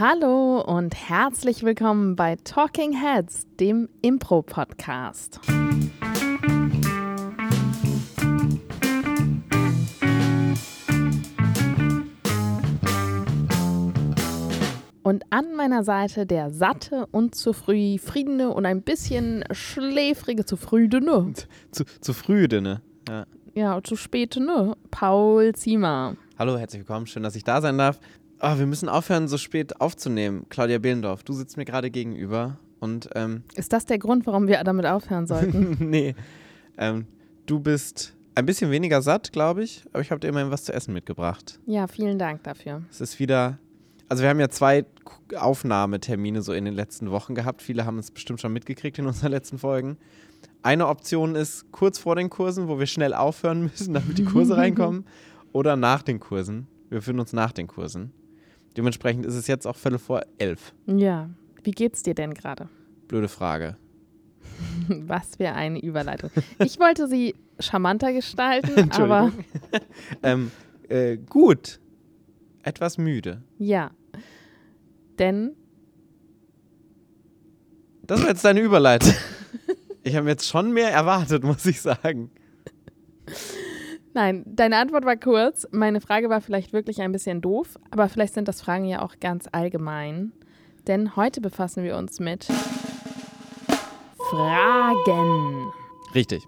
Hallo und herzlich willkommen bei Talking Heads, dem Impro-Podcast. Und an meiner Seite der satte und zu früh friedende und ein bisschen schläfrige zu frühdene. Zu, zu früh, ne? Ja. Ja, zu spät, ne? Paul Ziemer. Hallo, herzlich willkommen. Schön, dass ich da sein darf. Oh, wir müssen aufhören, so spät aufzunehmen. Claudia Behlendorf, du sitzt mir gerade gegenüber und ähm, Ist das der Grund, warum wir damit aufhören sollten? nee, ähm, du bist ein bisschen weniger satt, glaube ich, aber ich habe dir immerhin was zu essen mitgebracht. ja, vielen Dank dafür. Es ist wieder, also wir haben ja zwei Aufnahmetermine so in den letzten Wochen gehabt. Viele haben es bestimmt schon mitgekriegt in unseren letzten Folgen. Eine Option ist kurz vor den Kursen, wo wir schnell aufhören müssen, damit die Kurse reinkommen, oder nach den Kursen. Wir befinden uns nach den Kursen. Dementsprechend ist es jetzt auch Viertel vor elf. Ja, wie geht's dir denn gerade? Blöde Frage. Was für eine Überleitung. Ich wollte sie charmanter gestalten, aber ähm, äh, gut. Etwas müde. ja. Denn Das war jetzt deine Überleitung. Ich habe jetzt schon mehr erwartet, muss ich sagen. Nein, deine Antwort war kurz. Meine Frage war vielleicht wirklich ein bisschen doof, aber vielleicht sind das Fragen ja auch ganz allgemein. Denn heute befassen wir uns mit Fragen. Richtig.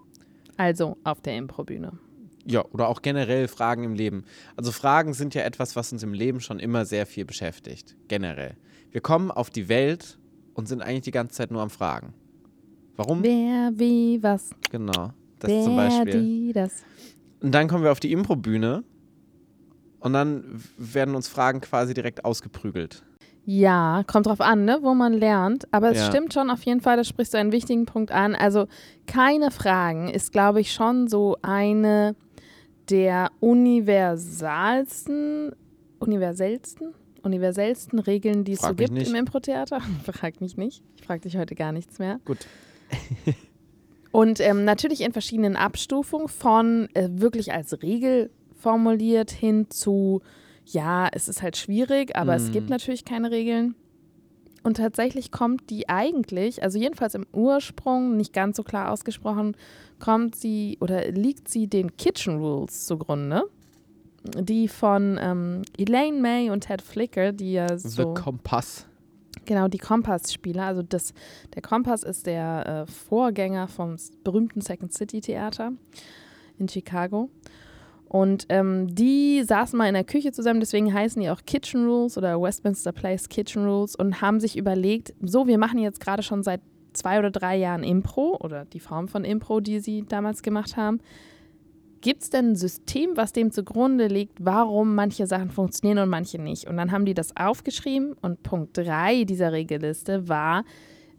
Also auf der Improbühne. Ja, oder auch generell Fragen im Leben. Also Fragen sind ja etwas, was uns im Leben schon immer sehr viel beschäftigt. Generell. Wir kommen auf die Welt und sind eigentlich die ganze Zeit nur am Fragen. Warum? Wer, wie, was? Genau. Das Wer, zum Beispiel. die, das. Und dann kommen wir auf die Improbühne und dann werden uns Fragen quasi direkt ausgeprügelt. Ja, kommt drauf an, ne, wo man lernt. Aber es Ja. stimmt schon auf jeden Fall, da sprichst du einen wichtigen Punkt an. Also keine Fragen ist, glaube ich, schon so eine der universalsten, universellsten, universellsten Regeln, die es so Frag mich gibt nicht. im Impro-Theater. Frag mich nicht. Ich frage dich heute gar nichts mehr. Gut. Und ähm, natürlich in verschiedenen Abstufungen von äh, wirklich als Regel formuliert hin zu, ja, es ist halt schwierig, aber es gibt Mhm. natürlich keine Regeln. Und tatsächlich kommt die eigentlich, also jedenfalls im Ursprung, nicht ganz so klar ausgesprochen, kommt sie oder liegt sie den Kitchen Rules zugrunde, die von ähm, Elaine May und Ted Flicker, die ja so... The Kompass. Genau, die Kompass-Spieler. Also das, der Kompass ist der äh, Vorgänger vom berühmten Second City Theater in Chicago. Und ähm, die saßen mal in der Küche zusammen, deswegen heißen die auch Kitchen Rules oder Westminster Place Kitchen Rules und haben sich überlegt, so, wir machen jetzt gerade schon seit zwei oder drei Jahren Impro oder die Form von Impro, die sie damals gemacht haben. Gibt es denn ein System, was dem zugrunde liegt, warum manche Sachen funktionieren und manche nicht? Und dann haben die das aufgeschrieben und Punkt 3 dieser Regelliste war,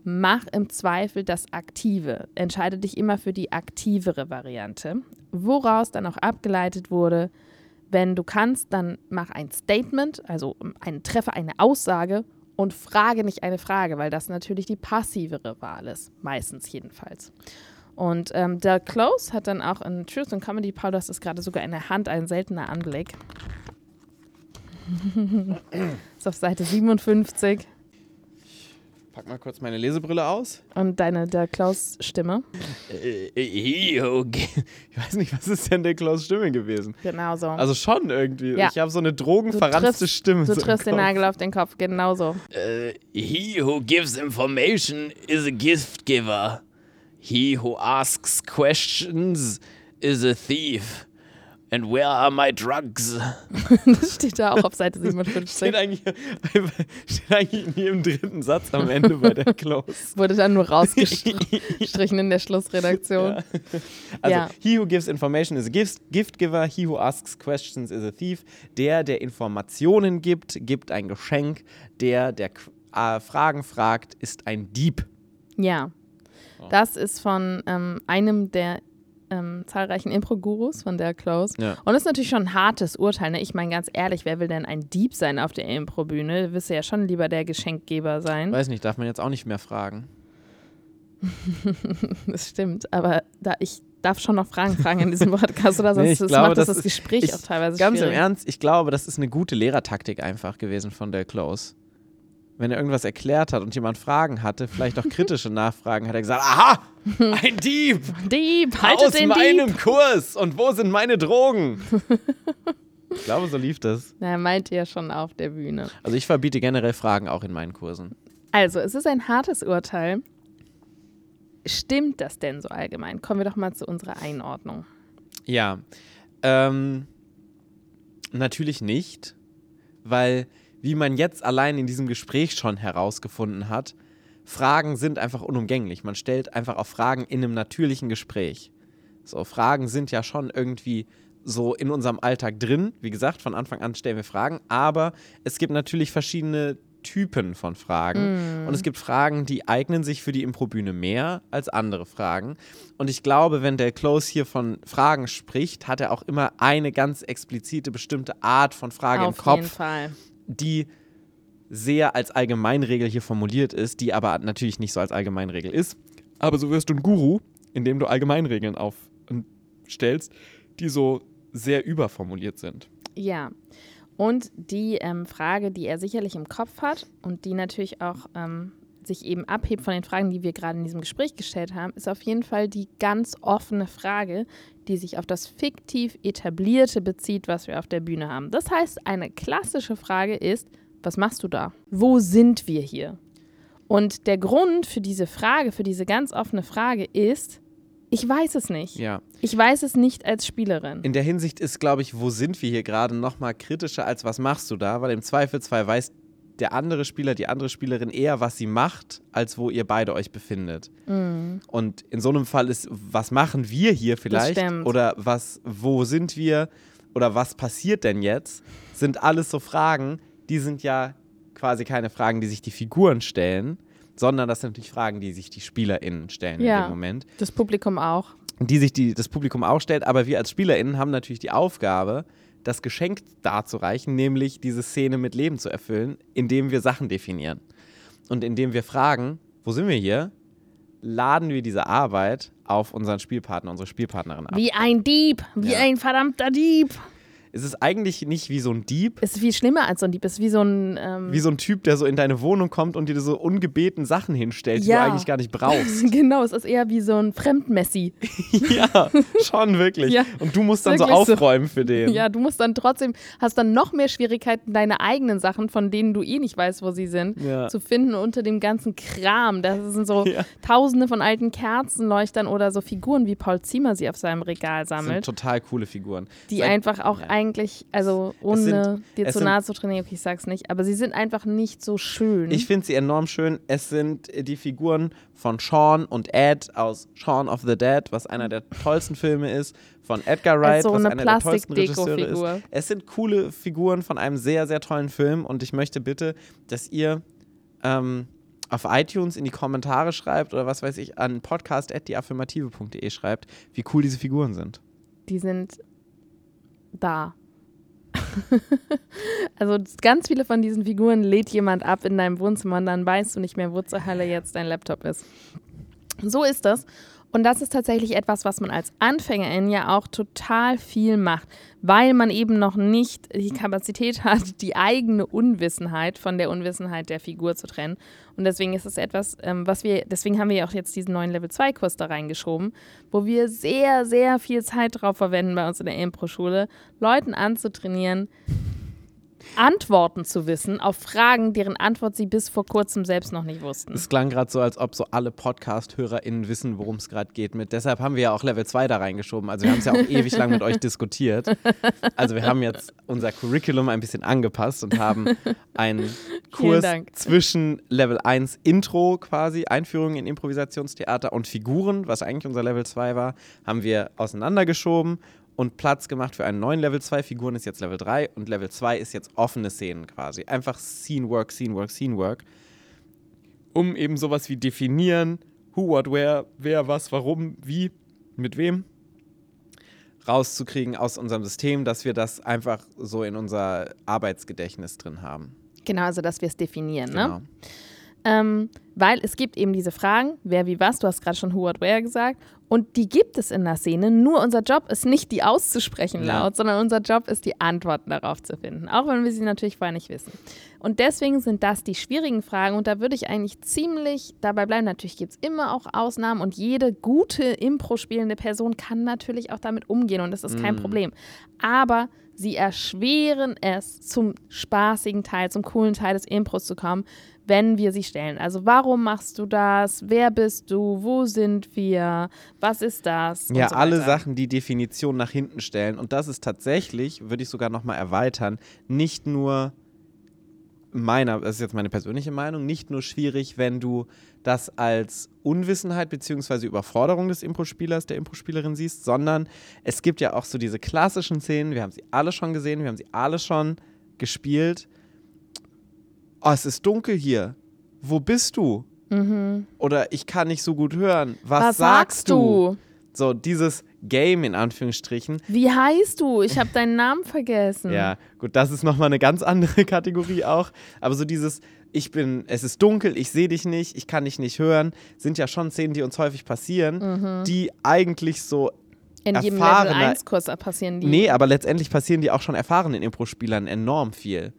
mach im Zweifel das Aktive. Entscheide dich immer für die aktivere Variante. Woraus dann auch abgeleitet wurde, wenn du kannst, dann mach ein Statement, also einen Treffer, eine Aussage und frage nicht eine Frage, weil das natürlich die passivere Wahl ist, meistens jedenfalls. Und ähm, der Close hat dann auch in Truth and Comedy, Paul, das ist gerade sogar in der Hand ein seltener Anblick. ist auf Seite 57 Pack mal kurz meine Lesebrille aus. und deine, der Klaus-Stimme. Äh, äh. Ich weiß nicht, was ist denn der Klaus Stimme gewesen? Genau so. Also schon irgendwie. Ja. Ich habe so eine drogenverranzte Stimme. du so triffst den. Nagel auf den Kopf, genau so. Uh, he who gives information is a gift giver. He who asks questions is a thief. And where are my drugs? Das steht da auch auf Seite 57. Steht eigentlich, steht eigentlich in jedem dritten Satz am Ende bei der Close. Wurde dann nur rausgestrichen in der Schlussredaktion. Also, Ja. he who gives information is a gift, gift giver, he who asks questions is a thief. Der, der Informationen gibt, gibt ein Geschenk. Der, der äh, Fragen fragt, ist ein Dieb. Ja. Das ist von ähm, einem der ähm, zahlreichen Impro-Gurus von der Close. Ja. Und das ist natürlich schon ein hartes Urteil. Ne? Ich meine, ganz ehrlich, wer will denn ein Dieb sein auf der Impro-Bühne? Du wirst ja schon lieber der Geschenkgeber sein. Weiß nicht, darf man jetzt auch nicht mehr fragen. Das stimmt. Aber da ich darf schon noch Fragen fragen in diesem Podcast, oder sonst Nee, ich das glaube, macht das, das ist- Gespräch ich- auch teilweise Ganz im schwierig. Ernst, ich glaube, das ist eine gute Lehrertaktik einfach gewesen von der Close. Wenn er irgendwas erklärt hat und jemand Fragen hatte, vielleicht auch kritische Nachfragen, hat er gesagt, aha, ein Dieb Dieb, haltet aus den meinem Dieb. Kurs und wo sind meine Drogen? ich glaube, so lief das. Na, er meinte ja schon auf der Bühne. Also ich verbiete generell Fragen auch in meinen Kursen. Also, es ist ein hartes Urteil. Stimmt das denn so allgemein? Kommen wir doch mal zu unserer Einordnung. Ja, ähm, natürlich nicht, weil wie man jetzt allein in diesem Gespräch schon herausgefunden hat, Fragen sind einfach unumgänglich. Man stellt einfach auch Fragen in einem natürlichen Gespräch. So, Fragen sind ja schon irgendwie so in unserem Alltag drin. Wie gesagt, von Anfang an stellen wir Fragen, aber es gibt natürlich verschiedene Typen von Fragen. Und es gibt Fragen, die eignen sich für die Improbühne mehr als andere Fragen. Und ich glaube, wenn der Close hier von Fragen spricht, hat er auch immer eine ganz explizite, bestimmte Art von Frage auf im Kopf jeden Fall. Die sehr als Allgemeinregel hier formuliert ist, die aber natürlich nicht so als Allgemeinregel ist. Aber so wirst du ein Guru, indem du Allgemeinregeln aufstellst, die so sehr überformuliert sind. Ja. Und die ähm, Frage, die er sicherlich im Kopf hat und die natürlich auch ähm, sich eben abhebt von den Fragen, die wir gerade in diesem Gespräch gestellt haben, ist auf jeden Fall die ganz offene Frage, die sich auf das fiktiv etablierte bezieht, was wir auf der Bühne haben. Das heißt, eine klassische Frage ist, was machst du da? Wo sind wir hier? Und der Grund für diese Frage, für diese ganz offene Frage ist, ich weiß es nicht. Ja. Ich weiß es nicht als Spielerin. In der Hinsicht ist, glaube ich, wo sind wir hier gerade nochmal kritischer als was machst du da, weil im Zweifelsfall weiß der andere Spieler, die andere Spielerin eher, was sie macht, als wo ihr beide euch befindet. Und in so einem Fall ist, was machen wir hier vielleicht? Oder was, wo sind wir? Oder was passiert denn jetzt? Sind alles so Fragen, die sind ja quasi keine Fragen, die sich die Figuren stellen, sondern das sind natürlich Fragen, die sich die SpielerInnen stellen in Ja. dem Moment Das Publikum auch. die sich die, das Publikum auch stellt, aber wir als SpielerInnen haben natürlich die Aufgabe, das Geschenk darzureichen, nämlich diese Szene mit Leben zu erfüllen, indem wir Sachen definieren. Und indem wir fragen, wo sind wir hier, laden wir diese Arbeit auf unseren Spielpartner, unsere Spielpartnerin ab. Wie ein Dieb, wie Ja. ein verdammter Dieb. Es ist eigentlich nicht wie so ein Dieb, Ist viel schlimmer als so ein Dieb. Ist wie so ein. Ähm, wie so ein Typ, der so in deine Wohnung kommt und dir so ungebeten Sachen hinstellt, die Ja. du eigentlich gar nicht brauchst. genau, es ist eher wie so ein Fremdmessi. ja, schon wirklich. Ja, und du musst dann so wirklich so. aufräumen für den. Ja, du musst dann trotzdem, hast dann noch mehr Schwierigkeiten, deine eigenen Sachen, von denen du eh nicht weißt, wo sie sind, Ja. zu finden unter dem ganzen Kram. Das sind so Ja. tausende von alten Kerzenleuchtern oder so Figuren, wie Paul Ziemer sie auf seinem Regal Das sind sammelt, total coole Figuren. die Seit- einfach auch ja. Eigentlich, also ohne sind- dir zu sind- nahe zu trainieren, okay, ich sag's nicht, aber sie sind einfach nicht so schön. Ich finde sie enorm schön. Es sind äh, die Figuren von Sean und Ed aus Shaun of the Dead, was einer der tollsten Filme ist, von Edgar Wright, Also was eine einer der tollsten Regisseure Plastik-Deko-Figur. ist. Es sind coole Figuren von einem sehr, sehr tollen Film und ich möchte bitte, dass ihr ähm, auf iTunes in die Kommentare schreibt oder was weiß ich, an podcast.deaffirmative.de schreibt, wie cool diese Figuren sind. die sind da. also ganz viele von diesen Figuren lädt jemand ab in deinem Wohnzimmer und dann weißt du nicht mehr, wo zur Hölle jetzt dein Laptop ist. So ist das. Und das ist tatsächlich etwas, was man als Anfängerin ja auch total viel macht, weil man eben noch nicht die Kapazität hat, die eigene Unwissenheit von der Unwissenheit der Figur zu trennen. Und deswegen ist es etwas, ähm, was wir, deswegen haben wir ja auch jetzt diesen neuen Level 2 Kurs da reingeschoben, wo wir sehr, sehr viel Zeit drauf verwenden bei uns in der Impro-Schule, Leuten anzutrainieren, Antworten zu wissen auf Fragen, deren Antwort sie bis vor kurzem selbst noch nicht wussten. Es klang gerade so, als ob so alle Podcast-HörerInnen wissen, worum es gerade geht. Mit. Deshalb haben wir ja auch Level 2 da reingeschoben. Also wir haben es ja auch ewig lang mit euch diskutiert. Also wir haben jetzt unser Curriculum ein bisschen angepasst und haben einen Kurs zwischen Level 1 Intro quasi, Einführung in Improvisationstheater und Figuren, was eigentlich unser Level 2 war, haben wir auseinandergeschoben und Platz gemacht für einen neuen Level 2. Figuren ist jetzt Level 3 und Level 2 ist jetzt offene Szenen quasi. Einfach Scene Work, Scene Work, Scene Work um eben sowas wie definieren, who, what, where, wer, was, warum, wie, mit wem, rauszukriegen aus unserem System, dass wir das einfach so in unser Arbeitsgedächtnis drin haben. Genau, also dass wir es definieren. Genau. Ne? Ähm, weil es gibt eben diese Fragen, wer wie was, du hast gerade schon who, what, where gesagt, und die gibt es in der Szene. Nur unser Job ist nicht, die auszusprechen Ja. laut, sondern unser Job ist, die Antworten darauf zu finden, auch wenn wir sie natürlich vorher nicht wissen. Und deswegen sind das die schwierigen Fragen und da würde ich eigentlich ziemlich dabei bleiben. Natürlich gibt es immer auch Ausnahmen und jede gute Impro-spielende Person kann natürlich auch damit umgehen und das ist kein Problem. Aber sie erschweren es, zum spaßigen Teil, zum coolen Teil des Impros zu kommen, wenn wir sie stellen. Also warum machst du das? Wer bist du? Wo sind wir? Was ist das? Und Ja, so alle. Sachen, die Definition nach hinten stellen. Und das ist tatsächlich, würde ich sogar nochmal erweitern, nicht nur meiner, das ist jetzt meine persönliche Meinung, nicht nur schwierig, wenn du das als Unwissenheit bzw. Überforderung des Impro-Spielers, der Impro-Spielerin siehst, sondern es gibt ja auch so diese klassischen Szenen, wir haben sie alle schon gesehen, wir haben sie alle schon gespielt. Oh, es ist dunkel hier. Wo bist du? Oder ich kann nicht so gut hören. Was, Mhm. Was sagst du? So, dieses Game in Anführungsstrichen. Wie heißt du? Ich habe deinen Namen vergessen. Ja, gut, das ist nochmal eine ganz andere Kategorie auch. Aber so dieses, ich bin, es ist dunkel, ich sehe dich nicht, ich kann dich nicht hören, sind ja schon Szenen, die uns häufig passieren, Mhm. die eigentlich so, In jedem Level erfahrener- 1 Kurs passieren die. nee, aber letztendlich passieren die auch schon erfahrenen Impro-Spielern enorm viel.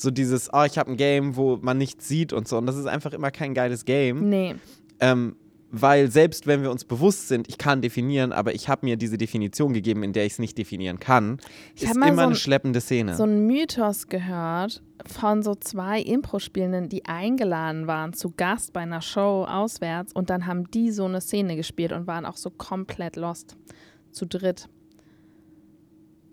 So dieses, oh, ich habe ein Game, wo man nichts sieht und so. Und das ist einfach immer kein geiles Game. Nee. Ähm, weil selbst wenn wir uns bewusst sind, ich kann definieren, aber ich habe mir diese Definition gegeben, in der ich es nicht definieren kann, Ich ist immer so eine ein- schleppende Szene. so einen Mythos gehört von so zwei Impro-Spielenden, die eingeladen waren zu Gast bei einer Show auswärts und dann haben die so eine Szene gespielt und waren auch so komplett lost. Zu dritt.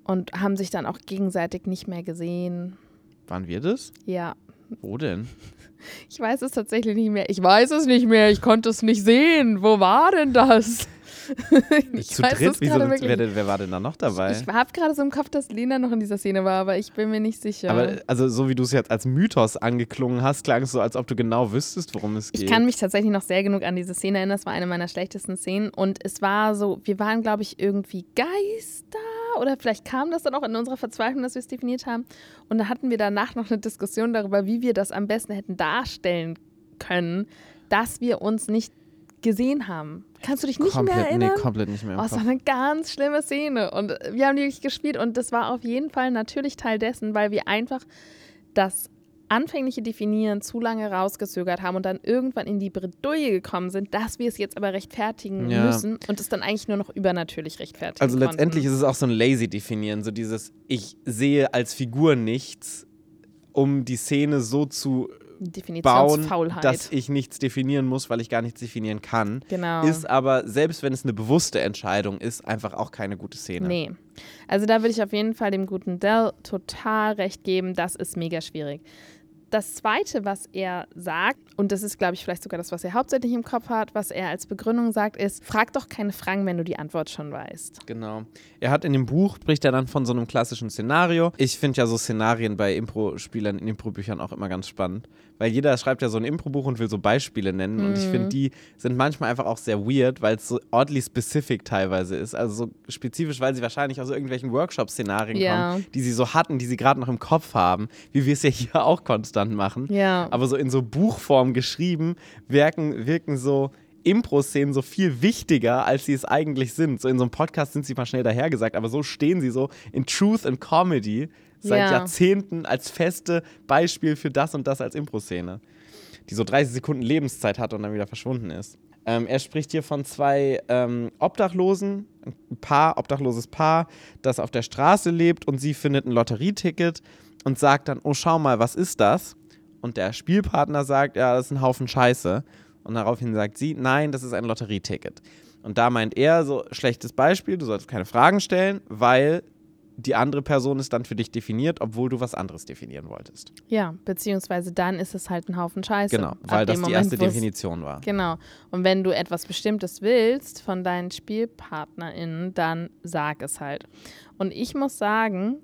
Und haben sich dann auch gegenseitig nicht mehr gesehen. Waren wir das? Ja. Wo denn? Ich weiß es tatsächlich nicht mehr. Ich weiß es nicht mehr. Ich konnte es nicht sehen. Wo war denn das? ich Zu weiß dritt? es Wieso, gerade wer, denn- wer war denn da noch dabei? Ich habe gerade so im Kopf, dass Lena noch in dieser Szene war, aber ich bin mir nicht sicher. aber also so wie du es jetzt als Mythos angeklungen hast, klang es so, als ob du genau wüsstest, worum es geht. Ich kann mich tatsächlich noch sehr genug an diese Szene erinnern. Das war eine meiner schlechtesten Szenen. Und es war so, wir waren, glaube ich, irgendwie Geister. Oder vielleicht kam das dann auch in unserer Verzweiflung, dass wir es definiert haben. Und da hatten wir danach noch eine Diskussion darüber, wie wir das am besten hätten darstellen können, dass wir uns nicht gesehen haben. Kannst du dich nicht komplett, mehr erinnern? Nee, komplett nicht mehr. Oh, es war eine ganz schlimme Szene und wir haben die wirklich gespielt und das war auf jeden Fall natürlich Teil dessen, weil wir einfach das anfängliche Definieren zu lange rausgezögert haben und dann irgendwann in die Bredouille gekommen sind, dass wir es jetzt aber rechtfertigen Ja. müssen und es dann eigentlich nur noch übernatürlich rechtfertigen Also letztendlich konnten. ist es auch so ein lazy definieren, so dieses ich sehe als Figur nichts, um die Szene so zu bauen, dass ich nichts definieren muss, weil ich gar nichts definieren kann. genau. Ist aber, selbst wenn es eine bewusste Entscheidung ist, einfach auch keine gute Szene. Nee. Also da würde ich auf jeden Fall dem guten Dell total recht geben. Das ist mega schwierig. Das Zweite, was er sagt, und das ist, glaube ich, vielleicht sogar das, was er hauptsächlich im Kopf hat, was er als Begründung sagt, ist, frag doch keine Fragen, wenn du die Antwort schon weißt. Genau. Er hat in dem Buch, spricht er dann von so einem klassischen Szenario. Ich finde ja so Szenarien bei Impro-Spielern in Impro-Büchern auch immer ganz spannend. Weil jeder schreibt ja so ein Impro-Buch und will so Beispiele nennen. Und ich Mhm. finde, die sind manchmal einfach auch sehr weird, weil es so oddly specific teilweise ist. Also so spezifisch, weil sie wahrscheinlich aus irgendwelchen Workshop-Szenarien Ja. kommen, die sie so hatten, die sie gerade noch im Kopf haben, wie wir es ja hier auch konstant machen. Ja. Aber so in so Buchform geschrieben, wirken, wirken so Impro-Szenen so viel wichtiger, als sie es eigentlich sind. So in so einem Podcast sind sie mal schnell dahergesagt, aber so stehen sie so in Truth and Comedy seit Ja. Jahrzehnten als feste Beispiel für das und das als Impro-Szene, die so 30 Sekunden Lebenszeit hat und dann wieder verschwunden ist. Ähm, er spricht hier von zwei ähm, Obdachlosen, ein Paar, obdachloses Paar, das auf der Straße lebt und sie findet ein Lotterieticket und sagt dann, oh schau mal, was ist das? Und der Spielpartner sagt, ja, das ist ein Haufen Scheiße. Und daraufhin sagt sie, nein, das ist ein Lotterieticket. Und da meint er, so schlechtes Beispiel, du solltest keine Fragen stellen, weil die andere Person ist dann für dich definiert, obwohl du was anderes definieren wolltest. ja, beziehungsweise dann ist es halt ein Haufen Scheiße. Genau, weil das dem die Moment, erste Definition war. Genau. Und wenn du etwas Bestimmtes willst von deinen SpielpartnerInnen, dann sag es halt. Und ich muss sagen,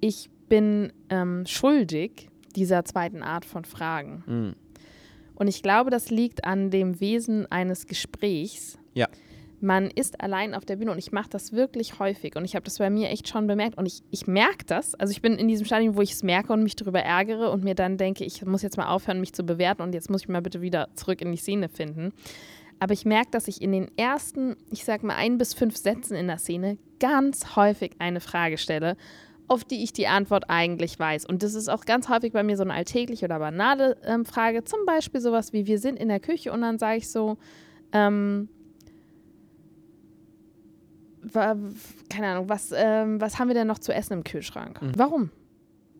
ich bin ähm, schuldig dieser zweiten Art von Fragen. Mhm. Und ich glaube, das liegt an dem Wesen eines Gesprächs. Ja. Man ist allein auf der Bühne und ich mache das wirklich häufig und ich habe das bei mir echt schon bemerkt und ich, ich merke das. Also ich bin in diesem Stadium, wo ich es merke und mich darüber ärgere und mir dann denke, ich muss jetzt mal aufhören, mich zu bewerten und jetzt muss ich mal bitte wieder zurück in die Szene finden. Aber ich merke, dass ich in den ersten, ich sag mal, ein bis fünf Sätzen in der Szene ganz häufig eine Frage stelle, auf die ich die Antwort eigentlich weiß. Und das ist auch ganz häufig bei mir so eine alltägliche oder banale ähm, Frage. Zum Beispiel sowas wie, wir sind in der Küche und dann sage ich so, ähm, keine Ahnung, was, ähm, was haben wir denn noch zu essen im Kühlschrank? Mhm. Warum? Und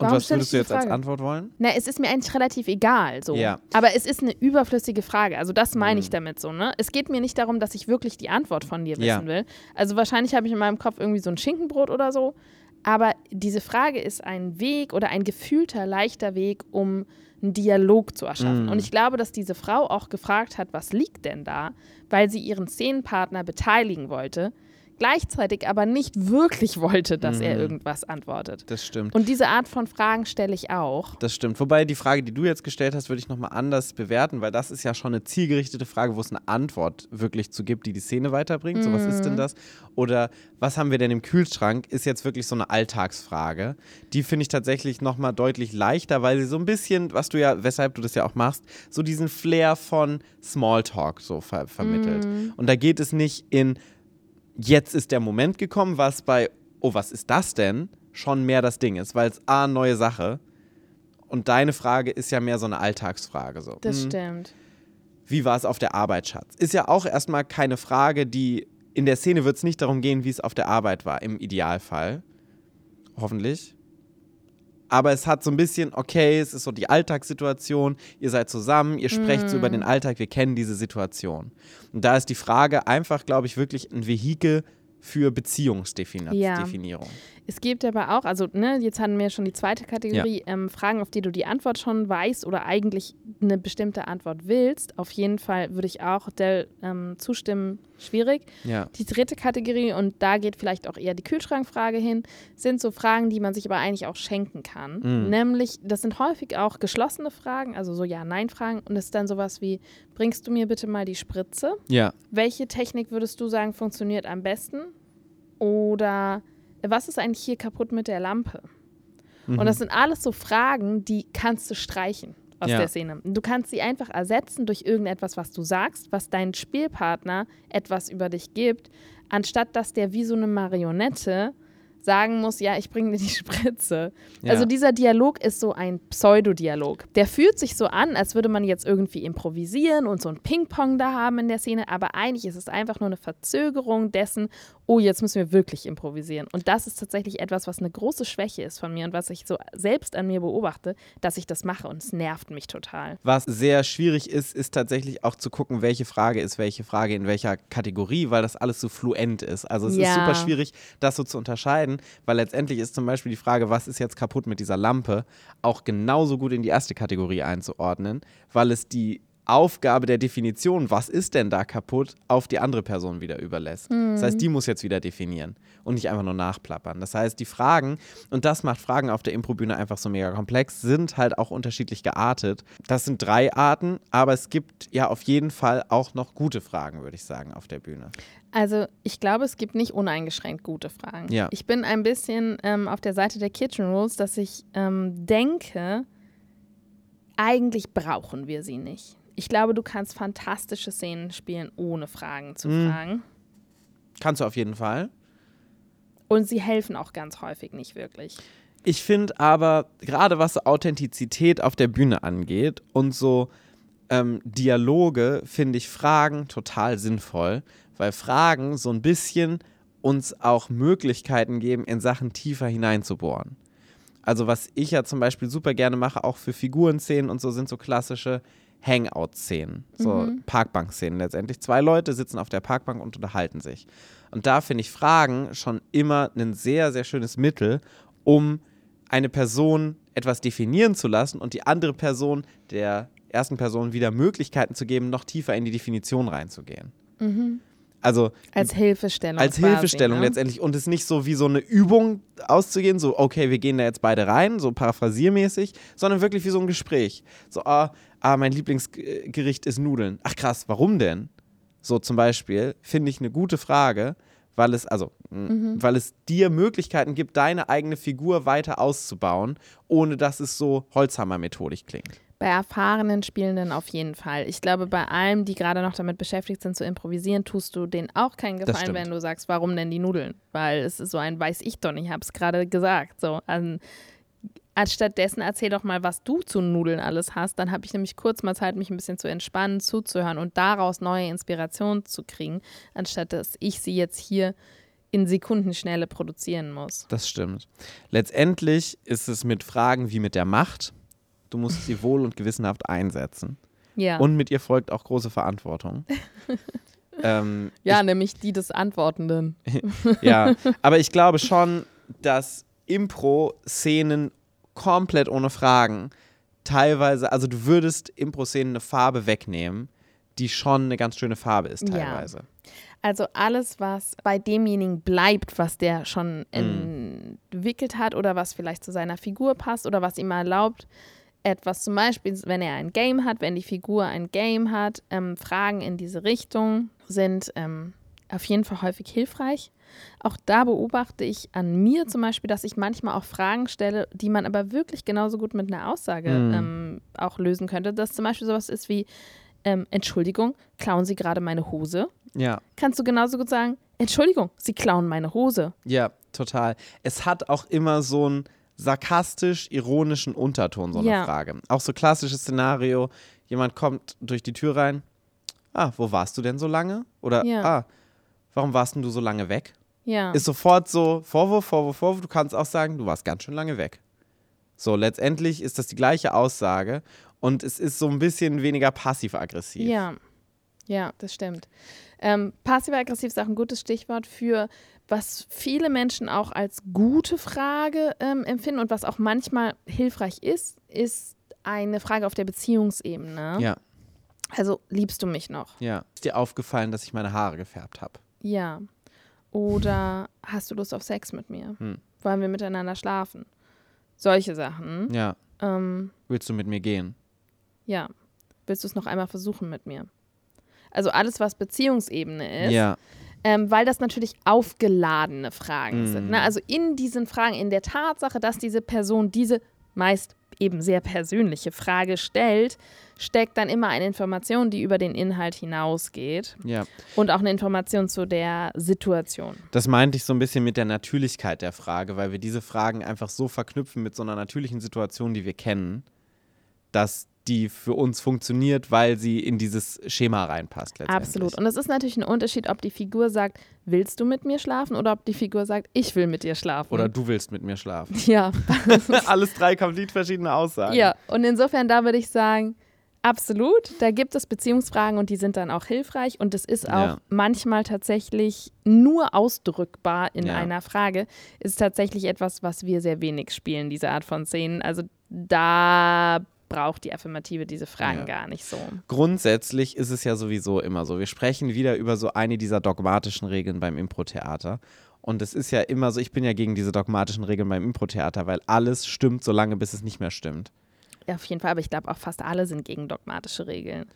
Warum was stell würdest du jetzt als? Antwort wollen? Na, es ist mir eigentlich relativ egal, so. Ja. Aber es ist eine überflüssige Frage. Also das meine ich Mhm. damit so, ne? Es geht mir nicht darum, dass ich wirklich die Antwort von dir Ja. wissen will. Also wahrscheinlich habe ich in meinem Kopf irgendwie so ein Schinkenbrot oder so. Aber diese Frage ist ein Weg oder ein gefühlter, leichter Weg, um einen Dialog zu erschaffen. Mhm. Und ich glaube, dass diese Frau auch gefragt hat, was liegt denn da, weil sie ihren Szenenpartner beteiligen wollte, gleichzeitig aber nicht wirklich wollte, dass er Mhm. irgendwas antwortet. Das stimmt. Und diese Art von Fragen stelle ich auch. Das stimmt. Wobei die Frage, die du jetzt gestellt hast, würde ich nochmal anders bewerten, weil das ist ja schon eine zielgerichtete Frage, wo es eine Antwort wirklich zu gibt, die die Szene weiterbringt. So, was ist Mhm. denn das? Oder was haben wir denn im Kühlschrank? Ist jetzt wirklich so eine Alltagsfrage. Die finde ich tatsächlich nochmal deutlich leichter, weil sie so ein bisschen, was du ja, weshalb du das ja auch machst, so diesen Flair von Smalltalk so ver vermittelt. Mhm. Und da geht es nicht in, jetzt ist der Moment gekommen, was bei, oh, was ist das denn? Schon mehr das Ding ist, weil es A, neue Sache und deine Frage ist ja mehr so eine Alltagsfrage. So. Das Hm, stimmt. Wie war es auf der Arbeit, Schatz? Ist ja auch erstmal keine Frage, die in der Szene wird es nicht darum gehen, wie es auf der Arbeit war, im Idealfall. Hoffentlich. Aber es hat so ein bisschen, okay, es ist so die Alltagssituation, ihr seid zusammen, ihr sprecht so über den Alltag, wir kennen diese Situation. Und da ist die Frage einfach, glaube ich, wirklich ein Vehikel für Beziehungsdefinierung. Ja. Es gibt aber auch, also ne, jetzt hatten wir schon die zweite Kategorie, ähm, Fragen, auf die du die Antwort schon weißt oder eigentlich eine bestimmte Antwort willst. Auf jeden Fall würde ich auch Del ähm, zustimmen, schwierig. Ja. Die dritte Kategorie, und da geht vielleicht auch eher die Kühlschrankfrage hin, sind so Fragen, die man sich aber eigentlich auch schenken kann. Mhm. Nämlich, das sind häufig auch geschlossene Fragen, also so Ja-Nein-Fragen. Und das ist dann sowas wie, bringst du mir bitte mal die Spritze? Ja. Welche Technik würdest du sagen funktioniert am besten? Oder was ist eigentlich hier kaputt mit der Lampe? Mhm. Und das sind alles so Fragen, die kannst du streichen aus Ja. der Szene. Du kannst sie einfach ersetzen durch irgendetwas, was du sagst, was dein Spielpartner etwas über dich gibt, anstatt dass der wie so eine Marionette sagen muss, ja, ich bringe dir die Spritze. Ja. Also dieser Dialog ist so ein Pseudodialog. Der fühlt sich so an, als würde man jetzt irgendwie improvisieren und so ein Ping-Pong da haben in der Szene, aber eigentlich ist es einfach nur eine Verzögerung dessen, oh, jetzt müssen wir wirklich improvisieren. Und das ist tatsächlich etwas, was eine große Schwäche ist von mir und was ich so selbst an mir beobachte, dass ich das mache und es nervt mich total. Was sehr schwierig ist, ist tatsächlich auch zu gucken, welche Frage ist welche Frage in welcher Kategorie, weil das alles so fluent ist. Also es ist Ja. super schwierig, das so zu unterscheiden, weil letztendlich ist zum Beispiel die Frage, was ist jetzt kaputt mit dieser Lampe, auch genauso gut in die erste Kategorie einzuordnen, weil es die Aufgabe der Definition, was ist denn da kaputt, auf die andere Person wieder überlässt. Das heißt, die muss jetzt wieder definieren und nicht einfach nur nachplappern. Das heißt, die Fragen, und das macht Fragen auf der Improbühne einfach so mega komplex, sind halt auch unterschiedlich geartet. Das sind drei Arten, aber es gibt ja auf jeden Fall auch noch gute Fragen, würde ich sagen, auf der Bühne. Also ich glaube, es gibt nicht uneingeschränkt gute Fragen. Ja. Ich bin ein bisschen ähm, auf der Seite der Kitchen Rules, dass ich ähm, denke, eigentlich brauchen wir sie nicht. Ich glaube, du kannst fantastische Szenen spielen, ohne Fragen zu Mhm. fragen. Kannst du auf jeden Fall. Und sie helfen auch ganz häufig nicht wirklich. Ich finde aber, gerade was Authentizität auf der Bühne angeht und so ähm, Dialoge, finde ich Fragen total sinnvoll, weil Fragen so ein bisschen uns auch Möglichkeiten geben, in Sachen tiefer hineinzubohren. Also was ich ja zum Beispiel super gerne mache, auch für Figurenszenen und so, sind so klassische Hangout-Szenen, so Parkbank-Szenen letztendlich. Zwei Leute sitzen auf der Parkbank und unterhalten sich. Und da finde ich Fragen schon immer ein sehr, sehr schönes Mittel, um eine Person etwas definieren zu lassen und die andere Person, der ersten Person, wieder Möglichkeiten zu geben, noch tiefer in die Definition reinzugehen. Also Als Hilfestellung. als quasi, Hilfestellung ne? letztendlich und es nicht so wie so eine Übung auszugehen, so okay, wir gehen da jetzt beide rein, so paraphrasiermäßig, sondern wirklich wie so ein Gespräch. So, ah, ah mein Lieblingsgericht ist Nudeln. Ach krass, warum denn? so zum Beispiel, finde ich eine gute Frage, weil es, also, m, weil es dir Möglichkeiten gibt, deine eigene Figur weiter auszubauen, ohne dass es so Holzhammer-methodisch klingt. Bei erfahrenen Spielenden auf jeden Fall. Ich glaube, bei allen, die gerade noch damit beschäftigt sind zu improvisieren, tust du denen auch keinen Gefallen, wenn du sagst, warum denn die Nudeln? Weil es ist so ein weiß ich doch nicht, ich habe es gerade gesagt. So, an, anstattdessen erzähl doch mal, was du zu Nudeln alles hast. Dann habe ich nämlich kurz mal Zeit, mich ein bisschen zu entspannen, zuzuhören und daraus neue Inspirationen zu kriegen, anstatt dass ich sie jetzt hier in Sekundenschnelle produzieren muss. Das stimmt. Letztendlich ist es mit Fragen wie mit der Macht. Du musst sie wohl und gewissenhaft einsetzen. Ja, Und mit ihr folgt auch große Verantwortung. ähm, ja nämlich die des Antwortenden. ja, aber ich glaube schon, dass Impro-Szenen komplett ohne Fragen teilweise, also du würdest Impro-Szenen eine Farbe wegnehmen, die schon eine ganz schöne Farbe ist Ja. teilweise. Also alles, was bei demjenigen bleibt, was der schon Mhm. entwickelt hat oder was vielleicht zu seiner Figur passt oder was ihm erlaubt, etwas zum Beispiel, wenn er ein Game hat, wenn die Figur ein Game hat, ähm, Fragen in diese Richtung sind ähm, auf jeden Fall häufig hilfreich. Auch da beobachte ich an mir zum Beispiel, dass ich manchmal auch Fragen stelle, die man aber wirklich genauso gut mit einer Aussage Mhm. ähm, auch lösen könnte. Dass zum Beispiel sowas ist wie, ähm, Entschuldigung, klauen Sie gerade meine Hose? Ja, kannst du genauso gut sagen, Entschuldigung, Sie klauen meine Hose. ja, total. Es hat auch immer so einen sarkastisch-ironischen Unterton, so eine Ja. Frage. Auch so klassisches Szenario, jemand kommt durch die Tür rein, ah, wo warst du denn so lange? Oder, Ja. ah, warum warst denn du so lange weg? Ja. ist sofort so Vorwurf, Vorwurf, Vorwurf. Du kannst auch sagen, du warst ganz schön lange weg. So, letztendlich ist das die gleiche Aussage und es ist so ein bisschen weniger passiv-aggressiv. ja. Ja, das stimmt. Ähm, Passiv-aggressiv ist auch ein gutes Stichwort für, was viele Menschen auch als gute Frage ähm, empfinden und was auch manchmal hilfreich ist, ist eine Frage auf der Beziehungsebene. Ja, Also, liebst du mich noch? ja. Ist dir aufgefallen, dass ich meine Haare gefärbt habe? Ja. Oder hast du Lust auf Sex mit mir? Hm. Wollen wir miteinander schlafen? Solche Sachen. Ja. Ähm, Willst du mit mir gehen? Ja. Willst du es noch einmal versuchen mit mir? Also alles, was Beziehungsebene ist, Ja, ähm, weil das natürlich aufgeladene Fragen Mhm. sind. Ne? Also in diesen Fragen, in der Tatsache, dass diese Person diese meist eben sehr persönliche Frage stellt, steckt dann immer eine Information, die über den Inhalt hinausgeht ja. und auch eine Information zu der Situation. Das meinte ich so ein bisschen mit der Natürlichkeit der Frage, weil wir diese Fragen einfach so verknüpfen mit so einer natürlichen Situation, die wir kennen, dass die für uns funktioniert, weil sie in dieses Schema reinpasst. Absolut. Und es ist natürlich ein Unterschied, ob die Figur sagt, willst du mit mir schlafen oder ob die Figur sagt, ich will mit dir schlafen. Oder du willst mit mir schlafen. ja, Alles drei komplett verschiedene Aussagen. Ja, und insofern, da würde ich sagen, absolut, da gibt es Beziehungsfragen und die sind dann auch hilfreich und es ist auch Ja. manchmal tatsächlich nur ausdrückbar in Ja. einer Frage, ist tatsächlich etwas, was wir sehr wenig spielen, diese Art von Szenen. Also da braucht die Affirmative diese Fragen Ja. gar nicht so. Grundsätzlich ist es ja sowieso immer so. Wir sprechen wieder über so eine dieser dogmatischen Regeln beim Impro-Theater. Und es ist ja immer so, ich bin ja gegen diese dogmatischen Regeln beim Impro-Theater, weil alles stimmt so lange, bis es nicht mehr stimmt. Ja, auf jeden Fall, aber ich glaube auch fast alle sind gegen dogmatische Regeln.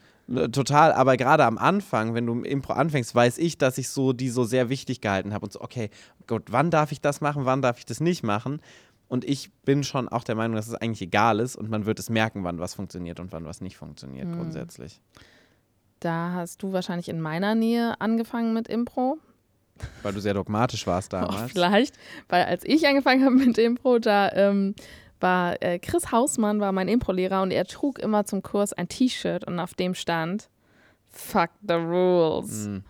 Total, aber gerade am Anfang, wenn du im Impro anfängst, weiß ich, dass ich so die so sehr wichtig gehalten habe und so, okay, Gott, wann darf ich das machen, wann darf ich das nicht machen? Und ich bin schon auch der Meinung, dass es eigentlich egal ist und man wird es merken, wann was funktioniert und wann was nicht funktioniert, Hm. grundsätzlich. Da hast du wahrscheinlich in meiner Nähe angefangen mit Impro. Weil du sehr dogmatisch warst Auch damals. vielleicht, weil als ich angefangen habe mit Impro, da ähm, war äh, Chris Hausmann war mein Impro-Lehrer und er trug immer zum Kurs ein T-Shirt und auf dem stand Fuck the rules. Mhm.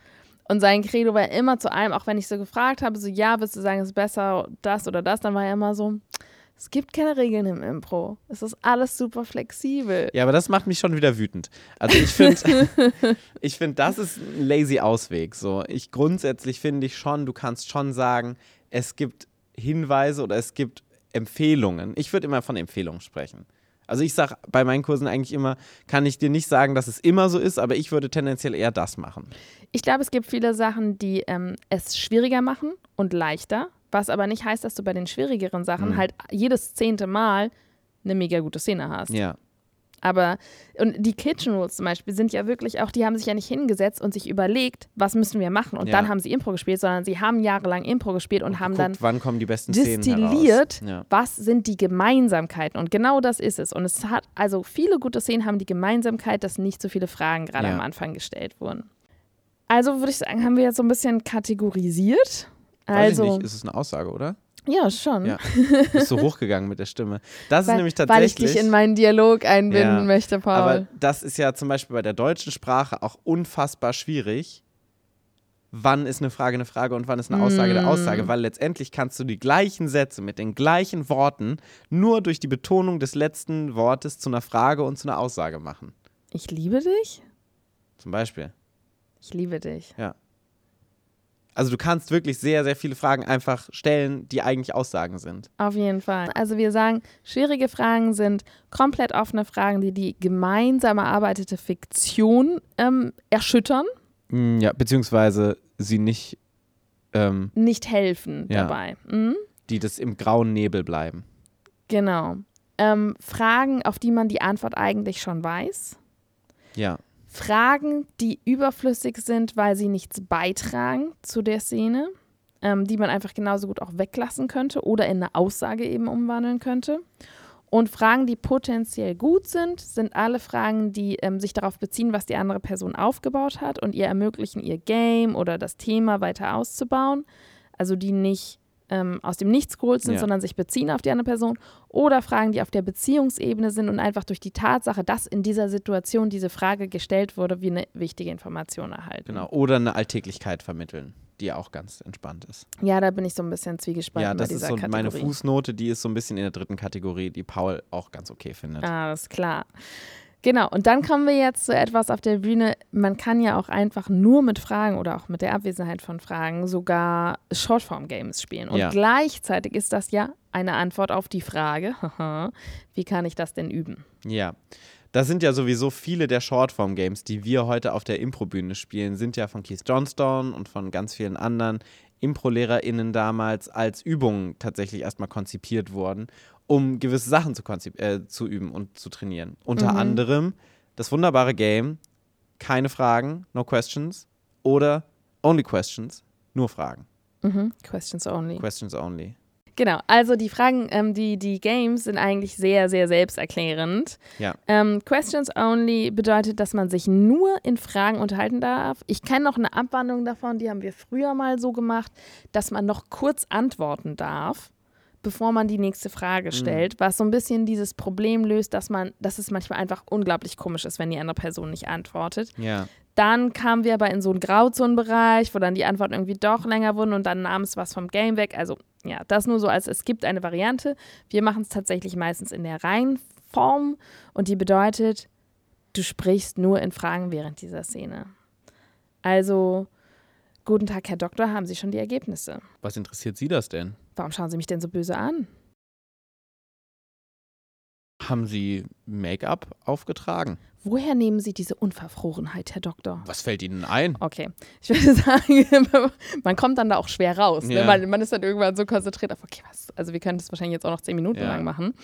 Und sein Credo war immer zu allem, auch wenn ich so gefragt habe, so ja, willst du sagen, es ist besser das oder das, dann war er immer so, es gibt keine Regeln im Impro. Es ist alles super flexibel. Ja, aber das macht mich schon wieder wütend. Also ich finde, ich finde, das ist ein lazy Ausweg. So, ich grundsätzlich finde ich schon, du kannst schon sagen, es gibt Hinweise oder es gibt Empfehlungen. Ich würde immer von Empfehlungen sprechen. Also ich sage bei meinen Kursen eigentlich immer, kann ich dir nicht sagen, dass es immer so ist, aber ich würde tendenziell eher das machen. Ich glaube, es gibt viele Sachen, die ähm, es schwieriger machen und leichter, was aber nicht heißt, dass du bei den schwierigeren Sachen Mhm. halt jedes zehnte Mal eine mega gute Szene hast. Ja, Aber, und die Kitchen Rules zum Beispiel sind ja wirklich auch, die haben sich ja nicht hingesetzt und sich überlegt, was müssen wir machen und Ja. dann haben sie Impro gespielt, sondern sie haben jahrelang Impro gespielt und, haben dann Guckt, wann kommen die besten Szenen destilliert. Ja. was sind die Gemeinsamkeiten. Und genau das ist es. Und es hat, also viele gute Szenen haben die Gemeinsamkeit, dass nicht so viele Fragen gerade Ja. am Anfang gestellt wurden. Also würde ich sagen, haben wir jetzt so ein bisschen kategorisiert. Weiß Also, ich nicht, ist es eine Aussage, oder? Ja, schon. Ja. Bist du hochgegangen mit der Stimme. Das ist Weil, nämlich weil ich tatsächlich. dich in meinen Dialog einbinden Ja, möchte, Paul. aber das ist ja zum Beispiel bei der deutschen Sprache auch unfassbar schwierig. Wann ist eine Frage eine Frage und wann ist eine Aussage eine Mm. Aussage? Weil letztendlich kannst du die gleichen Sätze mit den gleichen Worten nur durch die Betonung des letzten Wortes zu einer Frage und zu einer Aussage machen. ich liebe dich. Zum Beispiel. Ich liebe dich. Also du kannst wirklich sehr, sehr viele Fragen einfach stellen, die eigentlich Aussagen sind. Auf jeden Fall. Also wir sagen, schwierige Fragen sind komplett offene Fragen, die die gemeinsam erarbeitete Fiktion ähm, erschüttern, Mm, Ja, beziehungsweise sie nicht, ähm, nicht helfen Ja. dabei. Mhm. die das im grauen Nebel bleiben. Genau. Ähm, Fragen, auf die man die Antwort eigentlich schon weiß. Ja. Fragen, die überflüssig sind, weil sie nichts beitragen zu der Szene, ähm, die man einfach genauso gut auch weglassen könnte oder in eine Aussage eben umwandeln könnte. Und Fragen, die potenziell gut sind, sind alle Fragen, die ähm, sich darauf beziehen, was die andere Person aufgebaut hat und ihr ermöglichen, ihr Game oder das Thema weiter auszubauen. Also die nicht ähm, aus dem Nichts geholt sind, Ja. sondern sich beziehen auf die andere Person. Oder Fragen, die auf der Beziehungsebene sind und einfach durch die Tatsache, dass in dieser Situation diese Frage gestellt wurde, wie eine wichtige Information erhalten. Genau. Oder eine Alltäglichkeit vermitteln, die auch ganz entspannt ist. Ja, da bin ich so ein bisschen zwiegespalten ja, das ist so Kategorie. meine Fußnote, die ist so ein bisschen in der dritten Kategorie, die Paul auch ganz okay findet. Ah, das ist klar. Genau, und dann kommen wir jetzt zu etwas auf der Bühne. Man kann ja auch einfach nur mit Fragen oder auch mit der Abwesenheit von Fragen sogar Shortform-Games spielen. Und Ja. gleichzeitig ist das ja eine Antwort auf die Frage, wie kann ich das denn üben? Ja. Das sind ja sowieso viele der Shortform-Games, die wir heute auf der Impro-Bühne spielen, sind ja von Keith Johnstone und von ganz vielen anderen Impro-LehrerInnen damals als Übungen tatsächlich erstmal konzipiert worden, um gewisse Sachen zu, konzip- äh, zu üben und zu trainieren. Unter Mhm. anderem das wunderbare Game Keine Fragen, no questions oder Only questions, nur Fragen. Mhm. Questions only. Questions only. Genau, also die Fragen, ähm, die, die Games sind eigentlich sehr, sehr selbsterklärend. Ja. Ähm, Questions only bedeutet, dass man sich nur in Fragen unterhalten darf. Ich kenne noch eine Abwandlung davon, die haben wir früher mal so gemacht, dass man noch kurz antworten darf, bevor man die nächste Frage stellt, was so ein bisschen dieses Problem löst, dass man, dass es manchmal einfach unglaublich komisch ist, wenn die andere Person nicht antwortet. Ja. Dann kamen wir aber in so einen Grauzonenbereich, wo dann die Antworten irgendwie doch länger wurden und dann nahm es was vom Game weg. Also ja, das nur so als es gibt eine Variante. Wir machen es tatsächlich meistens in der Reihenform und die bedeutet, du sprichst nur in Fragen während dieser Szene. Also, guten Tag, Herr Doktor, haben Sie schon die Ergebnisse? Was interessiert Sie das denn? Warum schauen Sie mich denn so böse an? Haben Sie Make-up aufgetragen? Woher nehmen Sie diese Unverfrorenheit, Herr Doktor? Was fällt Ihnen ein? Okay. Ich würde sagen, man kommt dann da auch schwer raus. Ne? Ja. Weil man ist dann irgendwann so konzentriert auf, okay, was? Also wir können das wahrscheinlich jetzt auch noch zehn Minuten Ja. lang machen.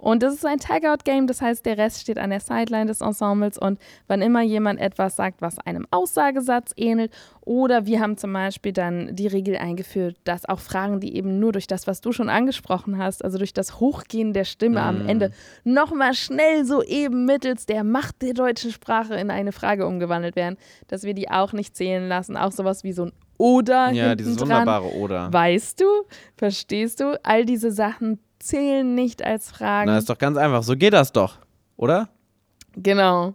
Und das ist ein Tagout-Game, das heißt, der Rest steht an der Sideline des Ensembles und wann immer jemand etwas sagt, was einem Aussagesatz ähnelt, oder wir haben zum Beispiel dann die Regel eingeführt, dass auch Fragen, die eben nur durch das, was du schon angesprochen hast, also durch das Hochgehen der Stimme am Mm. Ende, nochmal schnell so eben mittels der Macht der deutschen Sprache in eine Frage umgewandelt werden, dass wir die auch nicht zählen lassen. Auch sowas wie so ein Oder Ja, dieses dran. wunderbare Oder. Weißt du? Verstehst du? All diese Sachen zählen nicht als Fragen. Na, ist doch ganz einfach. So geht das doch, oder? genau.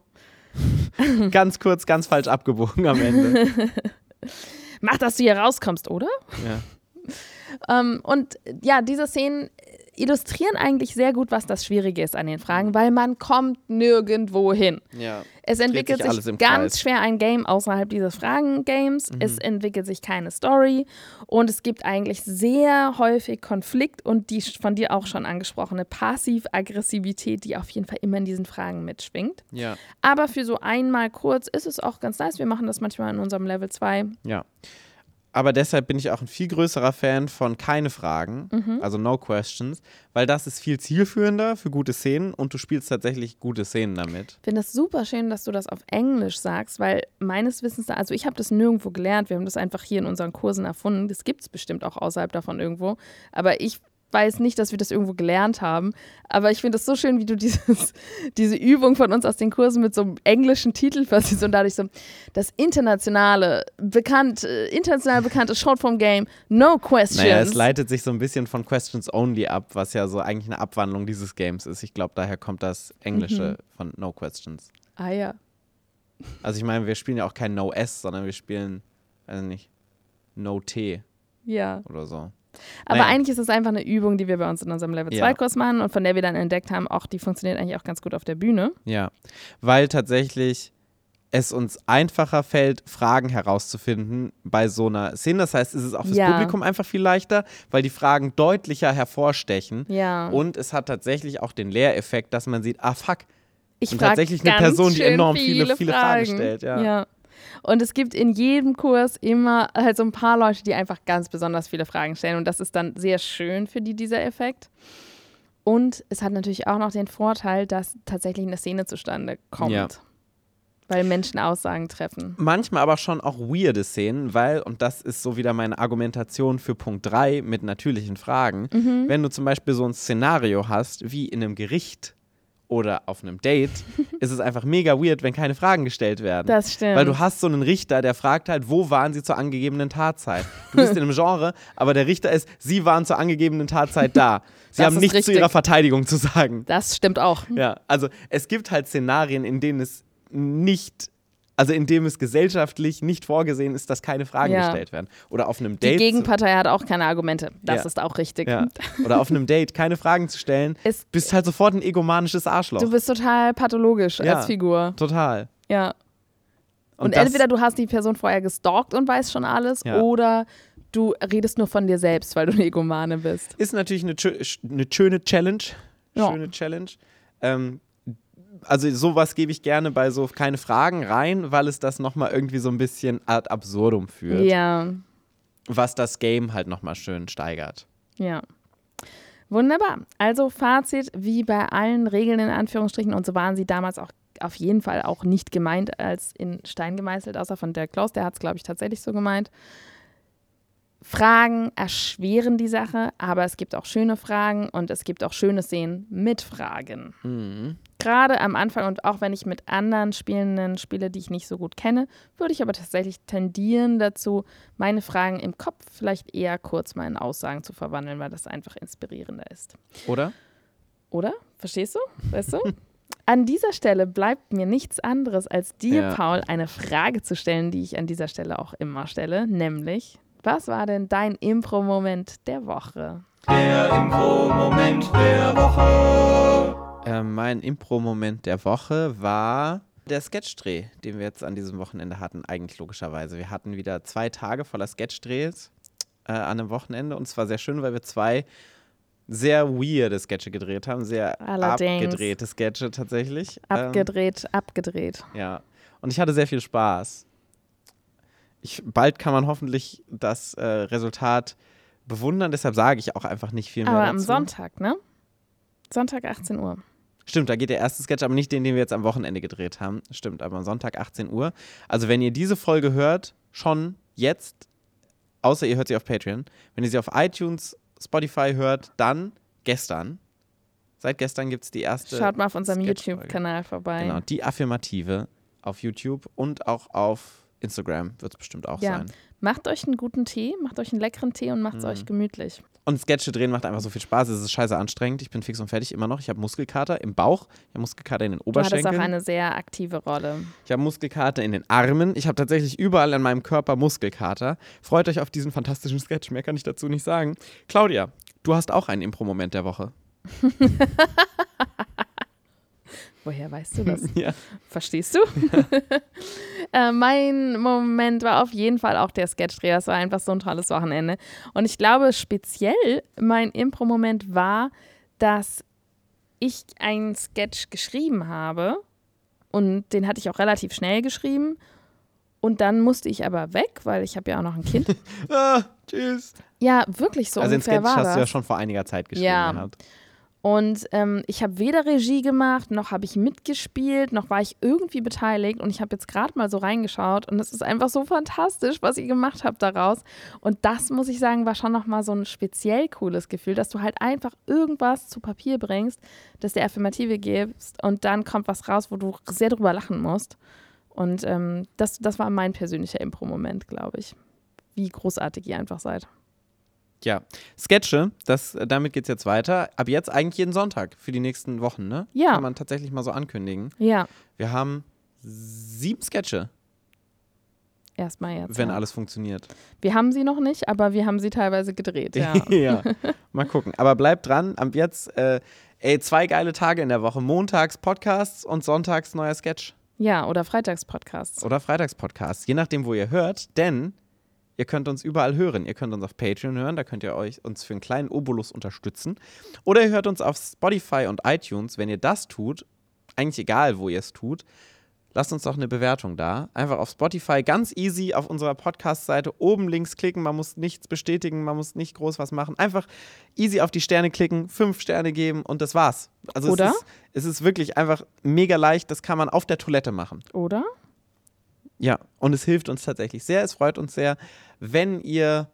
ganz kurz, ganz falsch abgebogen am Ende. Mach, dass du hier rauskommst, oder? Ja. Ähm, und ja, diese Szenen illustrieren eigentlich sehr gut, was das Schwierige ist an den Fragen, weil man kommt nirgendwo hin. ja. Es entwickelt sich sich ganz Kreis. Mhm. schwer ein Game außerhalb dieses Fragen-Games. Es entwickelt sich keine Story und es gibt eigentlich sehr häufig Konflikt und die von dir auch schon angesprochene Passiv-Aggressivität, die auf jeden Fall immer in diesen Fragen mitschwingt. Ja. Aber für so einmal kurz ist es auch ganz nice. Wir machen das manchmal in unserem Level 2. Ja. Aber deshalb bin ich auch ein viel größerer Fan von keine Fragen, Mhm. also no questions, weil das ist viel zielführender für gute Szenen und du spielst tatsächlich gute Szenen damit. Ich finde das super schön, dass du das auf Englisch sagst, weil meines Wissens, also ich habe das nirgendwo gelernt, wir haben das einfach hier in unseren Kursen erfunden. Das gibt es bestimmt auch außerhalb davon irgendwo. Aber ich weiß nicht, dass wir das irgendwo gelernt haben. Aber ich finde es so schön, wie du dieses, diese Übung von uns aus den Kursen mit so einem englischen Titel versiehst und dadurch so das internationale, bekannt, äh, international bekannte Shortform-Game, No Questions. Naja, es leitet sich so ein bisschen von Questions Only ab, was ja so eigentlich eine Abwandlung dieses Games ist. Ich glaube, daher kommt das Englische Mhm. von No Questions. ah ja. Also ich meine, wir spielen ja auch kein No S, sondern wir spielen, weiß nicht, No T Ja. oder so. Aber Naja. eigentlich ist es einfach eine Übung, die wir bei uns in unserem Level Ja. 2-Kurs machen und von der wir dann entdeckt haben, auch die funktioniert eigentlich auch ganz gut auf der Bühne. Ja, weil tatsächlich es uns einfacher fällt, Fragen herauszufinden bei so einer Szene. Das heißt, es ist auch fürs Ja. Publikum einfach viel leichter, weil die Fragen deutlicher hervorstechen. Ja. Und es hat tatsächlich auch den Lehreffekt, dass man sieht, ah fuck, ich und frag tatsächlich eine Person, die enorm viele- viele Fragen stellt, ja. Und es gibt in jedem Kurs immer halt so ein paar Leute, die einfach ganz besonders viele Fragen stellen. Und das ist dann sehr schön für die, dieser Effekt. Und es hat natürlich auch noch den Vorteil, dass tatsächlich eine Szene zustande kommt. Ja. Weil Menschen Aussagen treffen. manchmal aber schon auch weirde Szenen, weil, und das ist so wieder meine Argumentation für Punkt 3 mit natürlichen Fragen, Mhm. wenn du zum Beispiel so ein Szenario hast, wie in einem Gericht oder auf einem Date, ist es einfach mega weird, wenn keine Fragen gestellt werden. Das stimmt. Weil du hast so einen Richter, der fragt halt, wo waren sie zur angegebenen Tatzeit? Du bist in einem Genre, aber der Richter ist, sie waren zur angegebenen Tatzeit da. Sie Das haben nichts zu richtig. ihrer Verteidigung zu sagen. das stimmt auch. Ja, also es gibt halt Szenarien, in denen es nicht, also in dem es gesellschaftlich nicht vorgesehen ist, dass keine Fragen Ja. gestellt werden. Oder auf einem Die Date. Gegenpartei hat auch keine Argumente. Das Ja. ist auch richtig. ja, oder auf einem Date keine Fragen zu stellen, Es, bist halt sofort ein egomanisches Arschloch. du bist total pathologisch als Figur. Total. Ja. Und, das- entweder du hast die Person vorher gestalkt und weißt schon alles, oder du redest nur von dir selbst, weil du eine Egomane bist. Ist natürlich eine, eine schöne Challenge. Schöne Challenge. Ähm, also sowas gebe ich gerne bei so keine Fragen rein, weil es das nochmal irgendwie so ein bisschen ad absurdum führt. Ja, Was das Game halt nochmal schön steigert. ja. Wunderbar. Also Fazit, wie bei allen Regeln in Anführungsstrichen, und so waren sie damals auch auf jeden Fall auch nicht gemeint als in Stein gemeißelt, außer von der Klaus, der hat es, glaube ich, tatsächlich so gemeint. Fragen erschweren die Sache, aber es gibt auch schöne Fragen und es gibt auch schöne Szenen mit Fragen. Mhm. Gerade am Anfang und auch wenn ich mit anderen Spielenden spiele, die ich nicht so gut kenne, würde ich aber tatsächlich tendieren dazu, meine Fragen im Kopf vielleicht eher kurz mal in Aussagen zu verwandeln, weil das einfach inspirierender ist. Oder? Oder? Verstehst du? Weißt du? An dieser Stelle bleibt mir nichts anderes, als dir, Ja. Paul, eine Frage zu stellen, die ich an dieser Stelle auch immer stelle, nämlich, was war denn dein Impro-Moment der Woche? Der Impro-Moment der Woche. Äh, mein Impro-Moment der Woche war der Sketchdreh, den wir jetzt an diesem Wochenende hatten, eigentlich logischerweise. Wir hatten wieder zwei Tage voller Sketchdrehs äh, an einem Wochenende und es war sehr schön, weil wir zwei sehr weirde Sketche gedreht haben, sehr Allerdings. abgedrehte Sketche tatsächlich. Ähm, Abgedreht, abgedreht. ja, und ich hatte sehr viel Spaß. Ich, bald kann man hoffentlich das äh, Resultat bewundern, deshalb sage ich auch einfach nicht viel mehr Aber dazu. am Sonntag, ne? Sonntag 18 Uhr. Stimmt, da geht der erste Sketch, aber nicht den, den wir jetzt am Wochenende gedreht haben. Stimmt, aber am Sonntag 18 Uhr. Also wenn ihr diese Folge hört, schon jetzt, außer ihr hört sie auf Patreon, wenn ihr sie auf iTunes, Spotify hört, dann gestern. Seit gestern gibt es die erste. Schaut mal auf unserem. YouTube-Kanal vorbei. Genau, die Affirmative auf YouTube und auch auf Instagram wird es bestimmt auch Ja. sein. Macht euch einen guten Tee, macht euch einen leckeren Tee und macht es Mhm. euch gemütlich. Und Sketche drehen macht einfach so viel Spaß. Es ist scheiße anstrengend. Ich bin fix und fertig immer noch. Ich habe Muskelkater im Bauch, ich habe Muskelkater in den Du hattest auch Oberschenkeln. eine sehr aktive Rolle. Ich habe Muskelkater in den Armen. Ich habe tatsächlich überall an meinem Körper Muskelkater. Freut euch auf diesen fantastischen Sketch. Mehr kann ich dazu nicht sagen. Claudia, du hast auch einen Impro-Moment der Woche. Woher weißt du das? Ja. Verstehst du? äh, mein Moment war auf jeden Fall auch der Sketchdreh. Das war einfach so ein tolles Wochenende. Und ich glaube, speziell mein Impro-Moment war, dass ich einen Sketch geschrieben habe und den hatte ich auch relativ schnell geschrieben. Und dann musste ich aber weg, weil ich habe ja auch noch ein Kind. Ah, tschüss. ja, wirklich so also den ungefähr Sketch war hast das. du ja schon vor einiger Zeit geschrieben Ja. gehabt. Und ähm, ich habe weder Regie gemacht, noch habe ich mitgespielt, noch war ich irgendwie beteiligt. Und ich habe jetzt gerade mal so reingeschaut und es ist einfach so fantastisch, was ihr gemacht habt daraus. Und das, muss ich sagen, war schon nochmal so ein speziell cooles Gefühl, dass du halt einfach irgendwas zu Papier bringst, das der Affirmative gibst und dann kommt was raus, wo du sehr drüber lachen musst. Und ähm, das, das war mein persönlicher Impro-Moment, glaube ich. Wie großartig ihr einfach seid. Ja. Sketche, das, äh, damit geht's jetzt weiter. Ab jetzt eigentlich jeden Sonntag für die nächsten Wochen, ne? Ja. Kann man tatsächlich mal so ankündigen. Ja, Wir haben sieben Sketche, erstmal jetzt. wenn ja. alles funktioniert. Wir haben sie noch nicht, aber wir haben sie teilweise gedreht. Ja. ja. Mal gucken. Aber bleibt dran. Ab jetzt, äh, ey, zwei geile Tage in der Woche. Montags Podcasts und sonntags neuer Sketch. ja, oder Freitagspodcasts. Oder Freitagspodcasts. Je nachdem, wo ihr hört. Denn ihr könnt uns überall hören. Ihr könnt uns auf Patreon hören. Da könnt ihr euch uns für einen kleinen Obolus unterstützen. Oder ihr hört uns auf Spotify und iTunes. Wenn ihr das tut, eigentlich egal, wo ihr es tut, lasst uns doch eine Bewertung da. Einfach auf Spotify ganz easy auf unserer Podcast-Seite oben links klicken. Man muss nichts bestätigen, man muss nicht groß was machen. Einfach easy auf die Sterne klicken, fünf Sterne geben und das war's. Also Oder? Es, ist, es ist wirklich einfach mega leicht. Das kann man auf der Toilette machen. Oder? Ja, und es hilft uns tatsächlich sehr. Es freut uns sehr, wenn ihr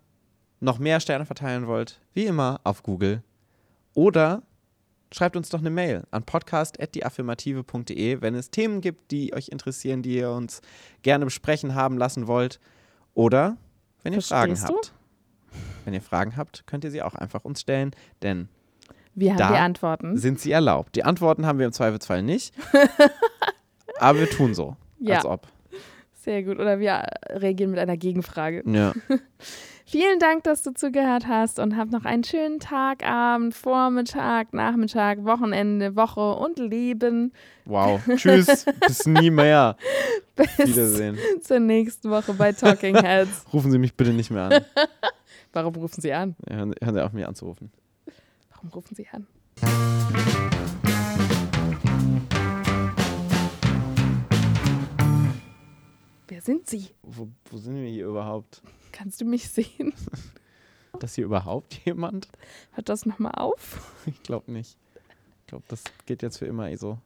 noch mehr Sterne verteilen wollt, wie immer auf Google. Oder schreibt uns doch eine Mail an podcast.deaffirmative.de, wenn es Themen gibt, die euch interessieren, die ihr uns gerne besprechen haben lassen wollt. Oder wenn ihr Fragen Verstehst du? habt. Wenn ihr Fragen habt, könnt ihr sie auch einfach uns stellen, denn Wir haben Da die Antworten. sind sie erlaubt. Die Antworten haben wir im Zweifelsfall nicht, aber wir tun so, Ja. als ob. Sehr gut. Oder wir reagieren mit einer Gegenfrage. Ja. Vielen Dank, dass du zugehört hast und hab noch einen schönen Tag, Abend, Vormittag, Nachmittag, Wochenende, Woche und Leben. Wow. Tschüss. Bis nie mehr. Bis Wiedersehen. zur nächsten Woche bei Talking Heads. Rufen Sie mich bitte nicht mehr an. Warum rufen Sie an? Ja, Hören, hören Sie auf, mich anzurufen. Warum rufen Sie an? Wer sind Sie? Wo, wo sind wir hier überhaupt? Kannst du mich sehen? Ist hier überhaupt jemand? Hört das nochmal auf? Ich glaube nicht. Ich glaube, das geht jetzt für immer eh so.